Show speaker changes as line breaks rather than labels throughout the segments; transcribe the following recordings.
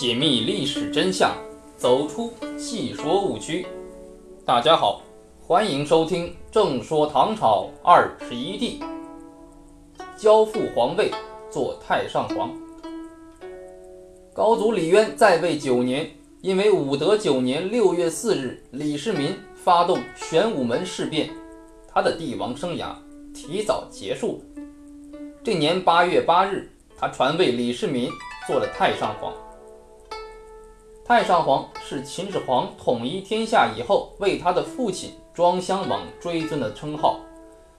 解密历史真相，走出戏说误区。大家好，欢迎收听《正说唐朝二十一帝》，交付皇位，做太上皇。高祖李渊在位九年，因为武德九年六月四日李世民发动玄武门事变，他的帝王生涯提早结束。这年八月八日，他传位李世民做了太上皇。太上皇是秦始皇统一天下以后为他的父亲庄襄王追尊的称号。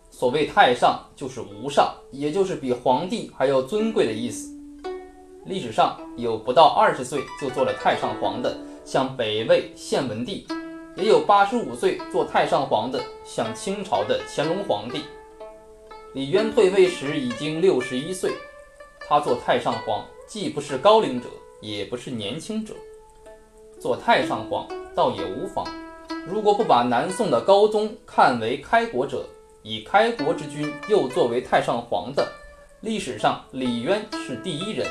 所谓太上，就是无上，也就是比皇帝还要尊贵的意思。历史上有不到二十岁就做了太上皇的，像北魏献文帝；也有八十五岁做太上皇的，像清朝的乾隆皇帝。李渊退位时已经六十一岁，他做太上皇既不是高龄者，也不是年轻者。做太上皇倒也无妨，如果不把南宋的高宗看为开国者，以开国之君又作为太上皇的，历史上李渊是第一人，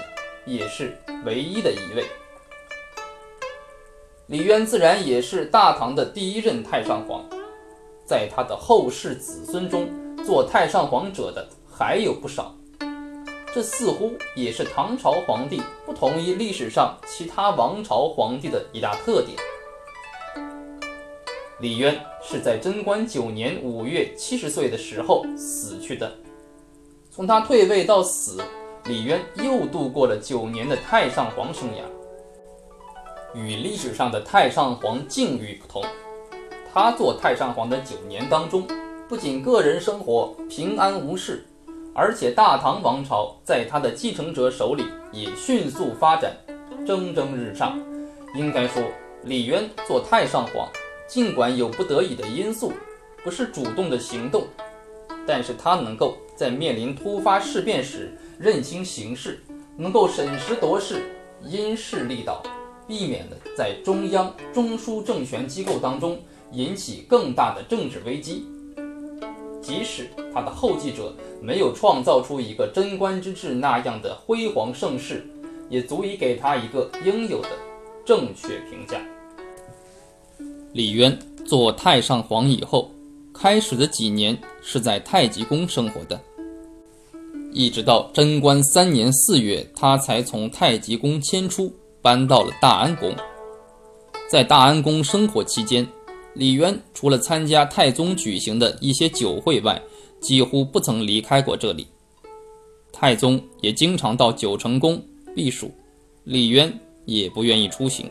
也是唯一的一位。李渊自然也是大唐的第一任太上皇，在他的后世子孙中，做太上皇者的还有不少。这似乎也是唐朝皇帝不同于历史上其他王朝皇帝的一大特点。李渊是在贞观九年五月七十岁的时候死去的。从他退位到死，李渊又度过了九年的太上皇生涯。与历史上的太上皇境遇不同，他做太上皇的九年当中，不仅个人生活平安无事。而且大唐王朝在他的继承者手里也迅速发展，蒸蒸日上。应该说，李渊做太上皇，尽管有不得已的因素，不是主动的行动，但是他能够在面临突发事变时认清形势，能够审时度势，因势利导，避免了在中央中枢政权机构当中引起更大的政治危机。即使他的后继者没有创造出一个贞观之治那样的辉煌盛世，也足以给他一个应有的正确评价。李渊做太上皇以后，开始的几年是在太极宫生活的，一直到贞观三年四月，他才从太极宫迁出，搬到了大安宫。在大安宫生活期间。李渊除了参加太宗举行的一些酒会外，几乎不曾离开过这里。太宗也经常到九成宫避暑，李渊也不愿意出行。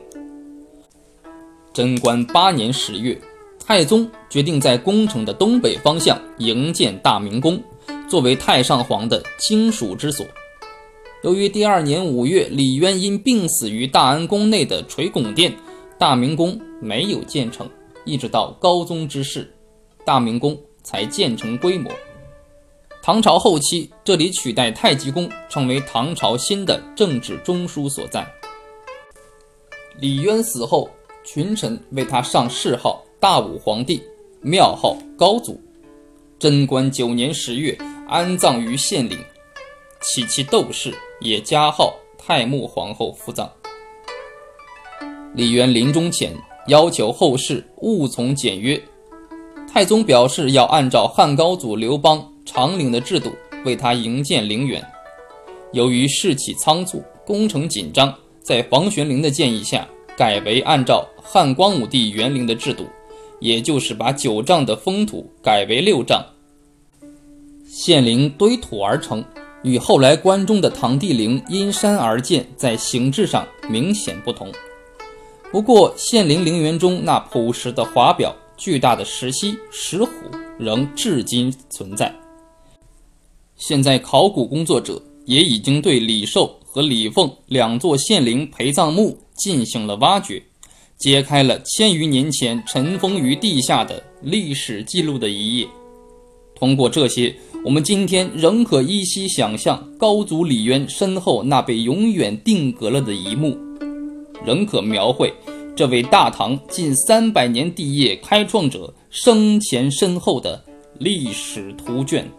贞观八年十月，太宗决定在宫城的东北方向营建大明宫，作为太上皇的亲属之所。由于第二年五月，李渊因病死于大安宫内的垂拱殿，大明宫没有建成。一直到高宗之世，大明宫才建成规模。唐朝后期，这里取代太极宫，成为唐朝新的政治中枢所在。李渊死后，群臣为他上谥号大武皇帝，庙号高祖。贞观九年十月，安葬于献陵，其妻窦氏也加号太穆皇后服葬。李渊临终前。要求后世务从简约。太宗表示要按照汉高祖刘邦长陵的制度为他营建陵园。由于事起仓促，工程紧张，在房玄龄的建议下，改为按照汉光武帝元陵的制度，也就是把九丈的封土改为六丈。献陵堆土而成，与后来关中的唐帝陵因山而建，在形制上明显不同。不过，献陵陵园中那朴实的华表、巨大的石溪、石虎仍至今存在。现在，考古工作者也已经对李寿和李凤两座献陵陪葬墓进行了挖掘，揭开了千余年前尘封于地下的历史记录的一页。通过这些，我们今天仍可依稀想象高祖李渊身后那被永远定格了的一幕。仍可描绘这位大唐近三百年帝业开创者生前身后的历史图卷。